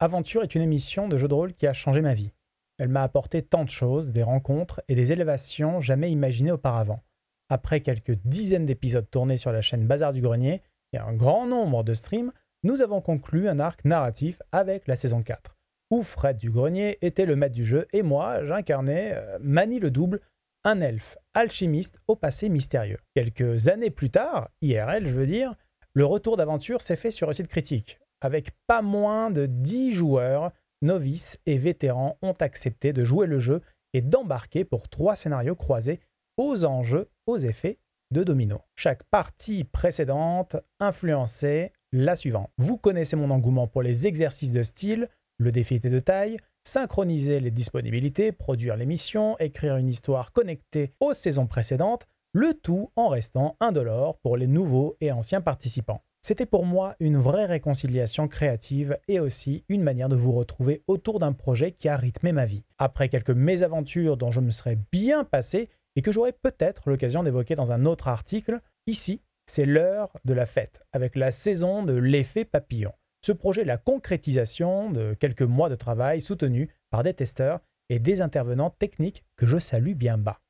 Aventure est une émission de jeu de rôle qui a changé ma vie. Elle m'a apporté tant de choses, des rencontres et des élévations jamais imaginées auparavant. Après quelques dizaines d'épisodes tournés sur la chaîne Bazar du Grenier et un grand nombre de streams, nous avons conclu un arc narratif avec la saison 4, où Fred du Grenier était le maître du jeu et moi, j'incarnais euh, Mani le double, un elfe alchimiste au passé mystérieux. Quelques années plus tard, IRL je veux dire, le retour d'aventure s'est fait sur un site critique, avec pas moins de 10 joueurs, novices et vétérans ont accepté de jouer le jeu et d'embarquer pour trois scénarios croisés aux enjeux, aux effets de domino. Chaque partie précédente influençait la suivante. Vous connaissez mon engouement pour les exercices de style, le défi était de taille, synchroniser les disponibilités, produire l'émission, écrire une histoire connectée aux saisons précédentes, le tout en restant indolore pour les nouveaux et anciens participants. C'était pour moi une vraie réconciliation créative et aussi une manière de vous retrouver autour d'un projet qui a rythmé ma vie. Après quelques mésaventures dont je me serais bien passé et que j'aurai peut-être l'occasion d'évoquer dans un autre article, ici, c'est l'heure de la fête, avec la saison de l'effet papillon. Ce projet la concrétisation de quelques mois de travail soutenus par des testeurs et des intervenants techniques que je salue bien bas.